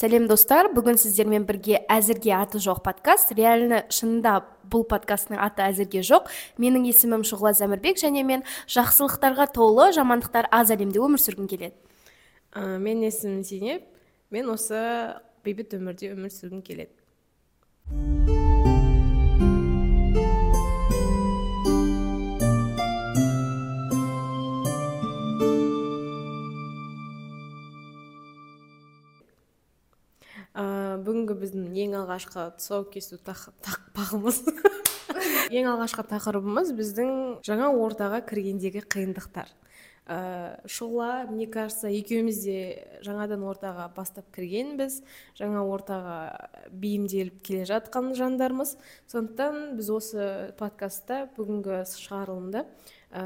сәлем достар. Бүгін сіздермен бірге әзірге аты жоқ подкаст. Реально шынында бұл подкасттың аты әзірге жоқ менің есімім шұғыла зәмірбек және мен жақсылықтарға толы жамандықтар аз әлемде өмір сүргім келеді. Ә, менің есімім зейнеп. Мен осы бейбіт өмірде өмір сүргім келеді. Бүгінгі біздің ең алғашқы тұсау кесу тақпағымыз ең алғашқы тақырыбымыз біздің жаңа ортаға кіргендегі қиындықтар. Ә, шұғыла мне кажется екеуміз де жаңадан ортаға бастап кіргенбіз. Жаңа ортаға бейімделіп келе жатқан жандармыз. Сондықтан біз осы подкастта бүгінгі шығарылымда ә,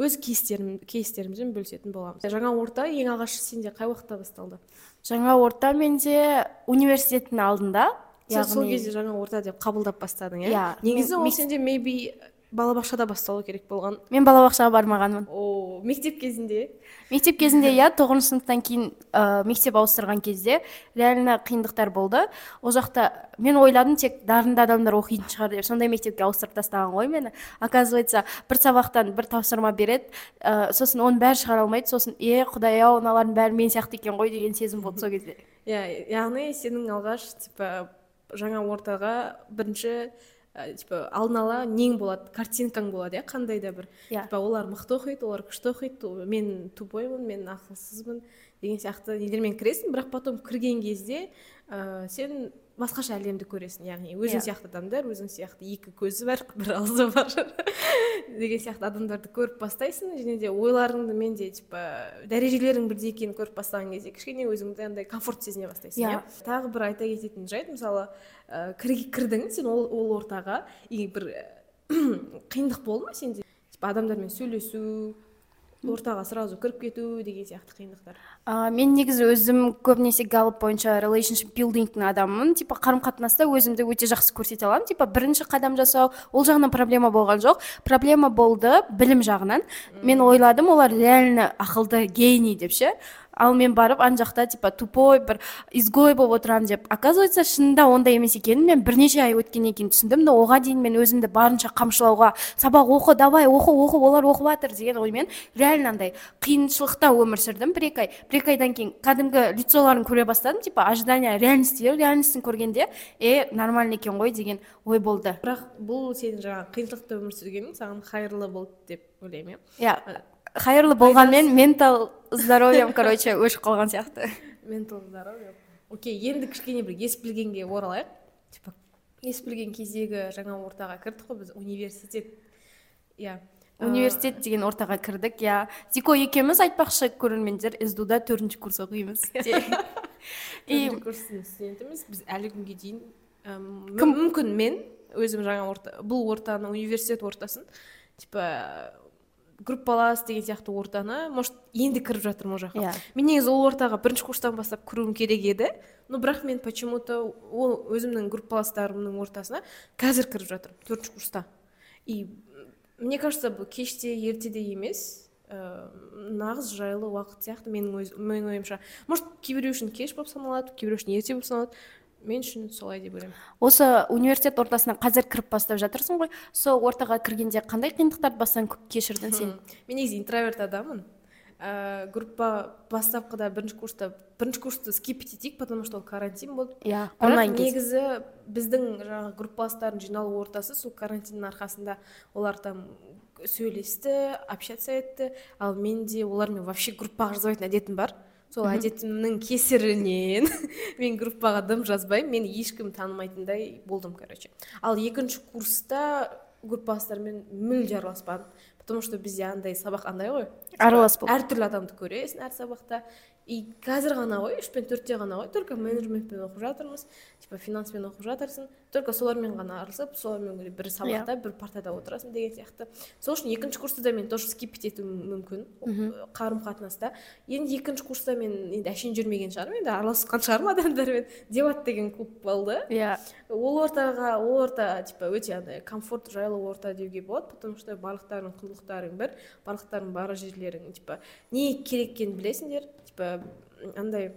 өз кейстерімізбен бөлісетін боламыз. Жаңа орта ең алғаш сенде қай уақытта басталды? Жаңа орта менде университеттің алдында сен сол кезде жаңа орта деп қабылдап бастадың иә? Иә негізі ол сенде мейби балабақшада басталу керек болған. Мен балабақшаға бармағанмын. О мектеп кезінде? Мектеп кезінде иә тоғызыншы сыныптан кейін ә, мектеп ауыстырған кезде реально қиындықтар болды. Ол жақта мен ойладым тек дарынды адамдар оқитын шығар деп. Сондай мектепке ауыстырып тастаған ғой мені. Оказывается бір сабақтан бір тапсырма береді. Ә, сосын оның бәрін шығара алмайды. Сосын е құдай ау мыналардың бәрі мен сияқты екен ғой деген сезім болды сол кезде. Иә яғни сенің алғаш типа жаңа ортаға бірінші типа алдын ала нең болады картинкаң болады иә қандай да бір. Иә. Типа олар мықты оқиды олар күшті оқиды мен тупоймын мен ақылсызбын деген сияқты. Нелермен кіресің бірақ потом кірген кезде ә, сен басқаша әлемді көресің яғни өзің yeah. Иә. сияқты адамдар өзің сияқты екі көзі бар бір аузы бар деген сияқты адамдарды көріп бастайсың және де ойларыңды мен де типа дәрежелерің бірдей екенін көріп бастаған кезде кішкене өзіңді андай комфорт сезіне бастайсың иә yeah. тағы бір айта кететін жайт мысалы ә, кірдің сен ол, ол ортаға и бір қиындық болды ма сенде типа адамдармен сөйлесу ортаға сразу кіріп кету деген сияқты қиындықтар. Ә, мен негізі өзім көбінесе галып бойынша relationship buildingтің адамымын. Типа қарым қатынаста өзімді өте жақсы көрсете аламын. Типа бірінші қадам жасау ол жағынан проблема болған жоқ. Проблема болды білім жағынан. Мен ойладым олар реально ақылды гений деп ше. Ал мен барып ана жақта типа тупой бір изгой болып отырамын деп. Оказывается шынында ондай емес екенін мен бірнеше ай өткеннен кейін түсіндім но оған дейін мен өзімді барынша қамшылауға сабақ оқы давай оқы оқы олар оқып жатыр деген оймен реально андай қиыншылықта өмір сүрдім бір екі ай. Бір екі айдан кейін кәдімгі лицоларын көре бастадым типа ожидание реальности реальностін көргенде е нормально екен ғой деген ой болды. Бірақ бұл сенің жаңағы қиыншылықта өмір сүргенің саған қайырлы болды деп ойлаймын иә. Иә. Қайырлы болғанмен ментал здоровьем короче өшіп қалған сияқты. Ментал здоровье окей енді кішкене бір ес білгенге оралайық. Типа. Ес білген кездегі жаңа ортаға кірдік қой біз университет. Иә. Университет деген ортаға кірдік иә. Зико екеуміз айтпақшы көрермендер сду да төртінші курс оқимыз. Төртінші курстың студентіміз. Біз әлі күнге дейін мүмкін мен өзім жаңа орта бұл ортаны университет ортасын типа группалас деген сияқты ортаны может енді кіріп жатырмын ол жаққа. Иә. Мен негізі ол ортаға бірінші курстан бастап кіруім керек еді. Но бірақ мен почему то ол өзімнің группаластарымның ортасына қазір кіріп жатырмын төртінші курста. И мне кажется бұл кеште ертеде емес ә, нағыз жайлы уақыт сияқты менің өз менің ойымша. Может кейбіреу үшін кеш болып саналады кейбіреу үшін ерте болып саналады. Мен үшін солай деп ойлаймын. Осы университет ортасына қазір кіріп бастап жатырсың ғой. Сол ортаға кіргенде қандай қиындықтарды бастан кешірдің сен? Мен негізі интроверт адаммын. Ә, группа бастапқыда бірінші курста бірінші курсты скипить етейік потому что ол карантин болды. Иә онлайн негізі біздің жаңағы группаластардың жиналу ортасы сол карантиннің арқасында олар там сөйлесті общаться етті. Ал менде олармен вообще группаға жазбайтын әдетім бар. Сол әдетімнің кесірінен мен группаға дым жазбаймын. Мен ешкім танымайтындай болдым короче. Ал екінші курста группаластармен мүлде араласпадым. Потому что бізде андай сабақ андай ғой. Аралас болып әртүрлі адамды көресің әр сабақта. И қазір ғана ғой үш пен төртте ғана ғой. Только менеджментпен оқып жатырмыз. Типа финанспен оқып жатырсың. Только солармен ғана араласып солармен бір сабақта бір партада отырасың деген сияқты. Сол үшін екінші курста да мен тоже скипить етуім мүмкін қарым қатынаста. Енді екінші курста мен енді әшейін жүрмеген шығармын енді араласқан шығармын адамдармен. Дебат деген клуб болды. Иә. Ол ортаға ол орта типа өте андай комфорт жайлы орта деуге болады потому что барлықтарың құндылықтарың бір барлықтарың бар жерлерің типа не керек екенін білесіңдер. Типа андай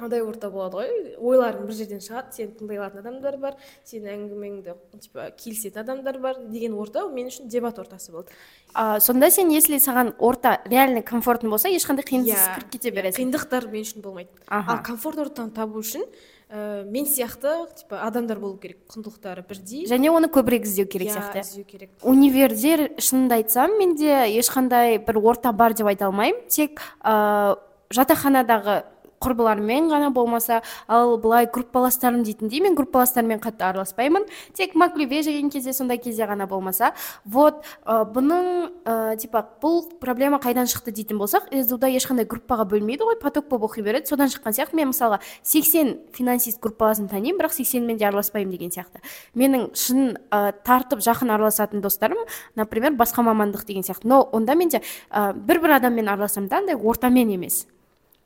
андай орта болады ғой. Ойларың бір жерден шығады сені тыңдай алатын адамдар бар сенің әңгімеңді типа келісетін адамдар бар деген орта мен үшін дебат ортасы болды. А, сонда сен если саған орта реально комфортный болса ешқандай қиынсыз Иә, кіріп кете иә, бересің қиындықтар мен үшін болмайды. Аха. ал комфорт ортаны табу үшін ә, мен сияқты типа адамдар болу керек құндылықтары бірдей. Және оны көбірек іздеу керек иә, сияқты. іздеу керек. Универде шынымды айтсам менде ешқандай бір орта бар деп айта алмаймын. Тек ә, жатақханадағы құрбыларыммен ғана болмаса ал былай группаластарым дейтіндей мен группаластарыммен қатты араласпаймын. Тек маклюбе жеген кезде сондай кезде ғана болмаса. Вот ә, бұның ә, типа бұл проблема қайдан шықты дейтін болсақ сду ешқандай группаға бөлмейді ғой поток болып оқи береді. Содан шыққан сияқты мен мысалға 80 финансист группаласын танимын бірақ сексенімен де араласпаймын деген сияқты. Менің шын ә, тартып жақын араласатын достарым например басқа мамандық деген сияқты. Но онда менде бір бір адаммен араласамын да андай ортамен емес.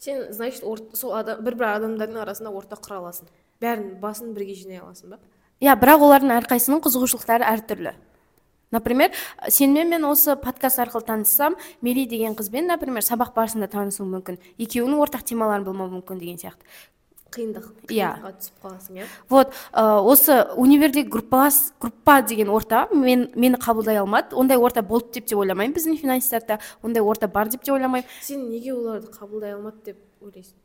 Сен значит сол адам бір бір адамдардың арасында орта құра аласың. Бәрін басын бірге жинай аласың ба? Иә бірақ олардың әрқайсысының қызығушылықтары әртүрлі. Например сенімен мен осы подкаст арқылы таныссам мери деген қызбен например сабақ барысында танысуым мүмкін. Екеуінің ортақ темаларын білмеуім мүмкін деген сияқты. Қиындық Иә. қиындыққа түсіп қаласың иә? Вот ә, осы универдегі группалас группа деген орта мен мені қабылдай алмады. Ондай орта болды деп те ойламаймын біздің финансистарда ондай орта бар деп те ойламаймын. Сен неге оларды қабылдай алмады деп ойлайсың?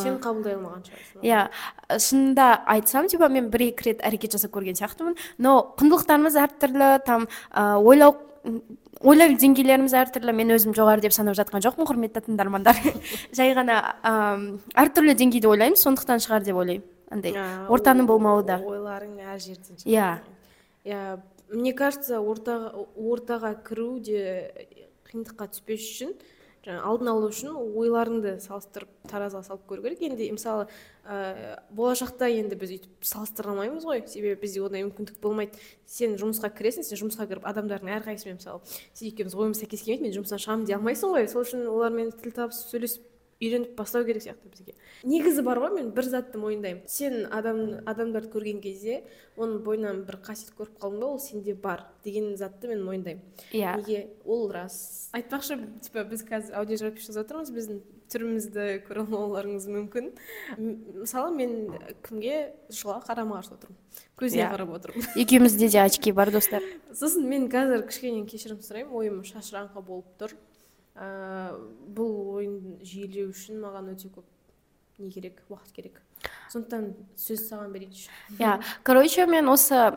Сен қабылдай алмаған шығарсың. Иә шынында айтсам типа мен бір екі рет әрекет жасап көрген сияқтымын. Но құндылықтарымыз әртүрлі там ойлау ойлау деңгейлеріміз әртүрлі мен өзім жоғары деп санап жатқан жоқпын құрметті тыңдармандар. Жай ғана әртүрлі деңгейде ойлаймыз сондықтан шығар деп ойлаймын. Андай Ә, ортаның болмауы да. ойларың әр жерден Иә. иә мне кажется ортаға кіру де қиындыққа түспес үшін алдын алу үшін ойларыңды салыстырып таразыға салып көру керек. Енді мысалы ә, болашақта енді біз өйтіп салыстыра алмаймыз ғой. Себебі бізде ондай мүмкіндік болмайды. Сен жұмысқа кіресің сен жұмысқа кіріп адамдардың әрқайсысымен мысалы сіз екеуміз ойымыз сәйкес келмейді мен жұмыстан шығамын дей алмайсың ғой. Сол үшін олармен тіл табысып сөйлесіп үйреніп бастау керек сияқты бізге. Негізі бар ғой мен бір затты мойындаймын. Сен адам адамдарды көрген кезде оның бойынан бір қасиет көріп қалдың ба ол сенде бар деген затты мен мойындаймын. Иә. Неге? Ол рас. Айтпақшы типа біз қазір аудиожапись жасап отырмыз біздің түрімізді көре алмауларыңыз мүмкін. Мысалы мен кімге? Жылға қарама қарсы отырмын. Көзіне Иә. қарап отырмын. Екеумізде де очки бар достар. Сосын мен қазір кішкене кешірім сұраймын. Ойым шашыраңқы болып тұр. Бұл ойынды жүйелеу үшін маған өте көп не керек уақыт керек. Сондықтан сөз саған берейінші иә короче мен осы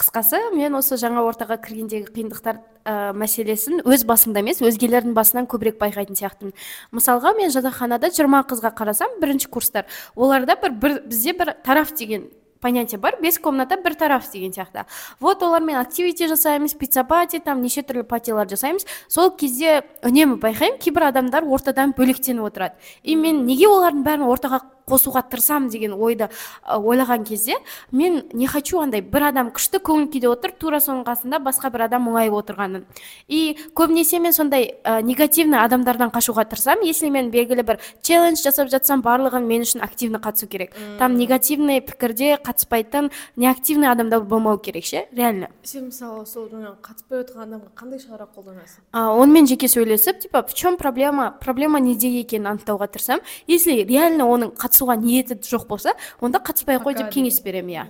қысқасы мен осы жаңа ортаға кіргендегі қиындықтар ә, мәселесін өз басымда емес өзгелердің басынан көбірек байқайтын сияқтымын. Мысалға мен жатақханада жиырма қызға қарасам бірінші курстар. Оларда бір, бір бізде бір тараф деген понятие бар бес комната бір тараф деген сияқты. Вот олармен активити жасаймыз пицца пати там неше түрлі патилар жасаймыз. Сол кезде үнемі байқаймын кейбір адамдар ортадан бөлектеніп отырады. И мен неге олардың бәрін ортаға қосуға тырысамын деген ойды ойлаған кезде мен не хочу андай бір адам күшті көңіл күйде отыр тура соның қасында басқа бір адам мұңайып отырғанын. И көбінесе мен сондай ә, негативный адамдардан қашуға тырысамын если мен белгілі бір челлендж жасап жатсам барлығын мен үшін активно қатысу керек. Там негативный пікірде қатыспайтын неактивный адамдар болмау керек ше реально. Сен мысалы сол жаңағы қатыспай отырған адамға қандай шара қолданасың? А, онымен жеке сөйлесіп типа в чем проблема проблема неде екенін анықтауға тырысамын. Если реально оның қатысуға ниеті жоқ болса онда қатыспай ақ қой деп кеңес беремін иә.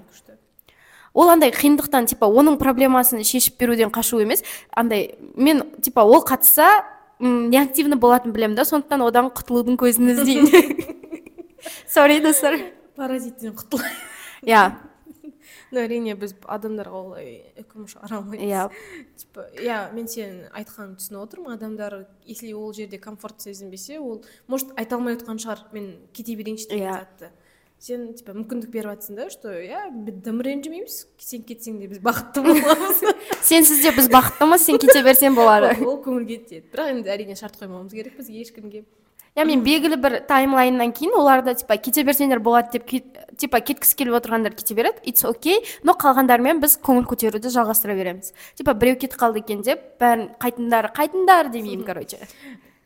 ол андай қиындықтан типа оның проблемасын шешіп беруден қашу емес. Андай мен типа ол қатысса неактивный болатынын білемін да сондықтан одан құтылудың көзін іздеймін. Сорри достар. Паразиттен құтыл иә. Ну әрине біз адамдарға олай үкім шығара алмаймыз иә. Типа иә мен сенің айтқаныңды түсініп отырмын. Адамдар если ол жерде комфорт сезінбесе ол может айта алмай отқан шығар. Мен кете берейінші деген Иә. затты. Сен типа мүмкіндік беріп жатрсың да что иә біз дым ренжімейміз. Сен кетсең де біз бақытты боламыз сенсіз де біз бақыттымыз сен кете берсең болады ол көңілге тиеді бірақ енді әрине шарт қоймауымыз керек бізге ешкімге. Иә мен белгілі бір таймлайннан кейін оларды типа кете берсеңдер болады деп типа кеткісі келіп отырғандар кете береді. Итс окей но қалғандармен біз көңіл көтеруді жалғастыра береміз. Типа біреу кетіп қалды екен деп бәрін қайтыңдар қайтыңдар демеймін короче.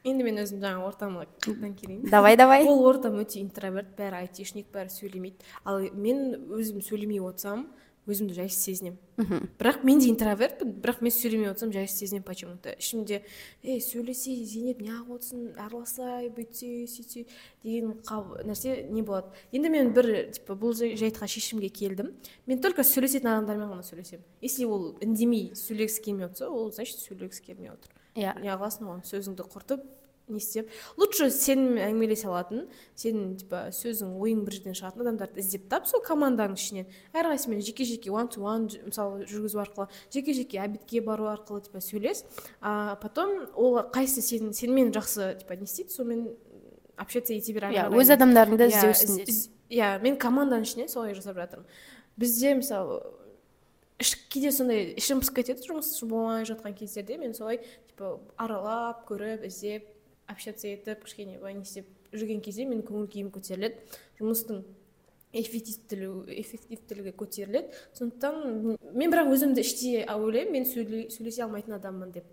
Енді мен өзім жаңа ортама қайтадан келейін. Давай давай. Ол ортам өте интроверт бәрі айтишник бәрі сөйлемейді. Ал мен өзім сөйлемей отырсам өзімді жайсыз сезінемін. Бірақ мен де интровертпін бірақ мен сөйлемей отырсам жайсыз сезінемін почему то ішімде ей сөйлесе зейнеп неғып отырсың араласай бүйтсе сөйтсе деген нәрсе не болады. Енді мен бір типа бұл жайтқа шешімге келдім. Мен только сөйлесетін адамдармен ғана сөйлесемін. Если ол үндемей сөйлегісі келмей отырса ол значит сөйлегісі келмей отыр. Иә. Неғыласың оған сөзіңді құртып не істеп. Лучше сенімен әңгімелесе алатын сенің типа сөзің ойың бір жерден шығатын адамдарды іздеп тап сол команданың ішінен. Әрқайсысымен жеке жеке one to one мысалы жүргізу арқылы жеке жеке обедке бару арқылы типа сөйлес. А потом ол қайсы сен сенімен жақсы типа не істейді сонымен общаться ете бер иә өз адамдарыңды иә, іздеу иә мен команданың ішінен солай жасап жатырмын. Бізде мысалы кейде сондай ішім пысып кетеді жұмыс болмай жатқан кездерде мен солай типа аралап көріп іздеп общаться етіп кішкене былай не істеп жүрген кезде менің көңіл күйім көтеріледі жұмыстың эффективтілігі көтеріледі сондықтан мен бірақ өзімді іштей ойлаймын мен сөйлесе алмайтын адаммын деп.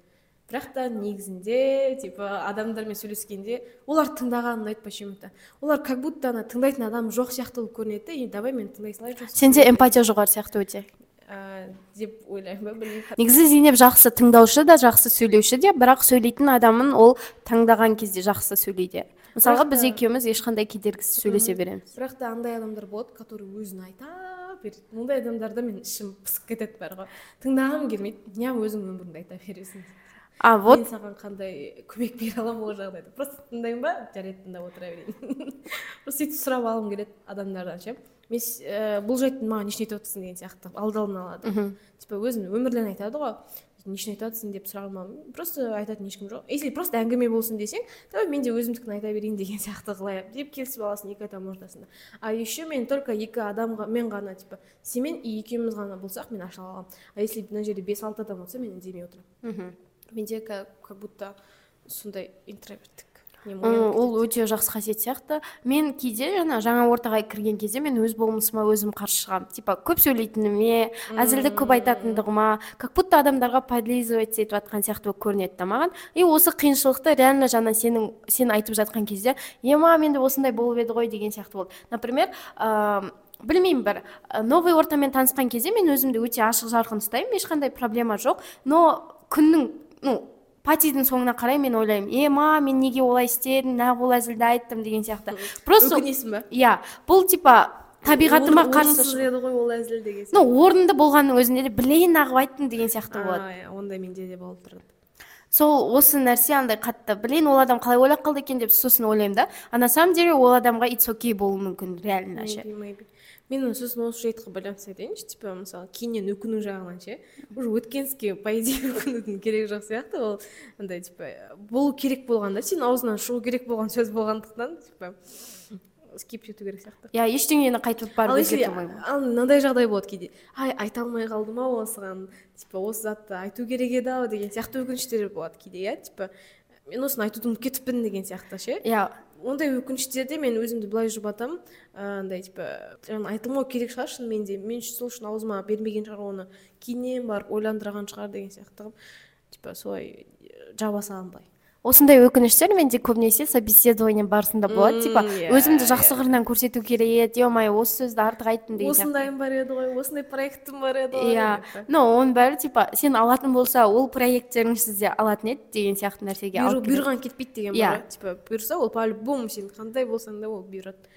Бірақ та негізінде типа адамдармен сөйлескенде олар тыңдаған ұнайды почему то олар как будто ана тыңдайтын адам жоқ сияқты болып көрінеді да и давай мен тыңдай салайыншы сенде эмпатия жоғары сияқты өте. Деп ойлаймын. Ба білмеймін. Негізі зейнеп жақсы тыңдаушы да жақсы сөйлеуші де бірақ сөйлейтін адамын ол таңдаған кезде жақсы сөйлейді. Мысалға біз екеуміз ешқандай кедергісіз сөйлесе береміз. Бірақ та андай адамдар болады который өзін айта береді ондай адамдарда мен ішім пысып кетеді бәрі ғой. Тыңдағым келмейді. Неғып өзің өміріңді айта бересің. А вот мен саған қандай көмек бере аламын ол жағдайда просто тыңдаймын ба? Жарайды тыңдап отыра берейін. Просто сөйтіп сұрап алғым келеді адамдардан ше мен ә, бұл жайтты маған не үшін айтып отырсың деген сияқты. Алды алдын алады типа өзін өмірден айтады ғой. Не үшін айтып жатрсың деп сұрағанмын просто айтатын ешкім жоқ. Если просто әңгіме болсын десең давай мен де өзімдікін айта берейін деген сияқты қылайық деп келісіп аласың екі адам ортасында. А еще мен только екі адамға мен ғана типа сенімен и екеуміз ғана болсақ мен аша аламын. А если мына жерде бес алты адам болса мен үндемей отырамын. Менде как будто сондай интроверттік ол өте жақсы қасиет сияқты. Мен кейде жаңа жаңа ортаға кірген кезде мен өз болмысыма өзім қарсы шығамын. Типа көп сөйлейтініме әзілді көп айтатындығыма как будто адамдарға подлизывать етіп жатқан сияқты болып көрінеді да маған. И осы қиыншылықты реально жаңа сенің сен айтып жатқан кезде ема менде осындай болып еді ғой деген сияқты болды. Например білмеймін бір новый ортамен танысқан кезде мен өзімді өте ашық жарқын ұстаймын ешқандай проблема жоқ. Но күннің ну патидің соңына қарай мен ойлаймын е ма мен неге олай істедім неғып ол әзілді айттым деген сияқты. Просто өкінесің ба иә бұл типа табиғатыма қарсы еді ғой ол әзіл деген ну орынды болғанның өзінде де білейін ағып айттым деген сияқты болады. иә ондай менде де болып тұрады. Сол осы нәрсе андай қатты білейін ол адам қалай ойлап қалды екен? деп сосын ойлаймын да. А на самом деле ол адамға итс окей болуы мүмкін реально ше мен сосын осы жайтқа байланысты айтайыншы типа мысалы кейіннен өкіну жағынан ше. Уже өткен іске по идее өкінудің керегі жоқ сияқты. Ол андай типа болу керек болған да сенің аузыңнан шығу керек болған сөз болғандықтан типа скип ету керек сияқты. Иә ештеңені қайтып барып өзгерте алмаймын ал мынандай жағдай болады кейде. Ай айта алмай қалдым ау осыған типа осы затты айту керек еді ау деген сияқты өкініштер болады кейде иә? Типа мен осыны айтуды ұмытып кетіппін деген сияқты ше. Иә ондай өкініштерде мен өзімді былай жұбатамын. Андай типа жаңа айтылмау керек шығар шынымен де. Мен сол үшін аузыма бермеген шығар оны. Кейіннен барып ойландырған шығар деген сияқты қылып типа солай жаба саламын былай. Осындай өкініштер менде көбінесе собеседование барысында болады. Типа иә, өзімді жақсы қырынан көрсету керек еді е осы сөзді артық айттым деген осындайым бар еді ғой осындай проектім бар еді ғой иә. но оның бәрі типа сен алатын болса ол проекттерің сізде алатын еді деген сияқты нәрсеге бұйырған кетпейді деген бар иә. Типа бұйырса ол по любому сен қандай болсаң да ол бұйырады.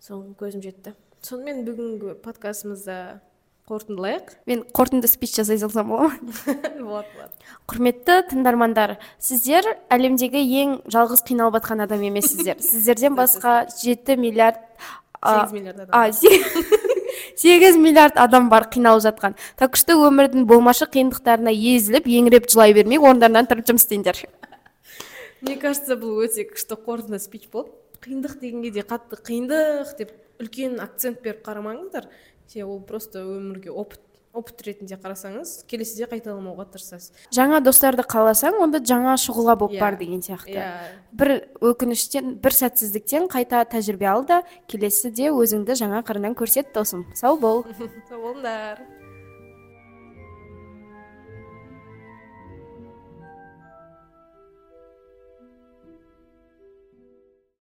Соған көзім жетті. Сонымен бүгінгі подкастымызды қорытындылайық мен қорытынды спич жасай салсам бола ма? Болады болады құрметті тыңдармандар сіздер әлемдегі ең жалғыз қиналып жатқан адам емессіздер сіздерден басқа жеті миллиард сегіз миллиард адам. сегіз миллиард адам бар қиналып жатқан. Так что өмірдің болмашы қиындықтарына езіліп еңіреп жылай бермей орындарынан тұрып жұмыс істеңдер. Мне кажется бұл өте күшті қорытынды спич болды қиындық дегенге де қатты қиындық деп үлкен акцент беріп қарамаңыздар. Ол просто өмірге опыт опыт ретінде қарасаңыз келесіде қайталамауға тырысасыз. Жаңа достарды қаласаң онда жаңа шұғыла болып бар иә, деген сияқты. Иә. бір өкініштен бір сәтсіздіктен қайта тәжірибе ал да келесіде өзіңді жаңа қырынан көрсет досым. Сау бол. Сау болыңдар.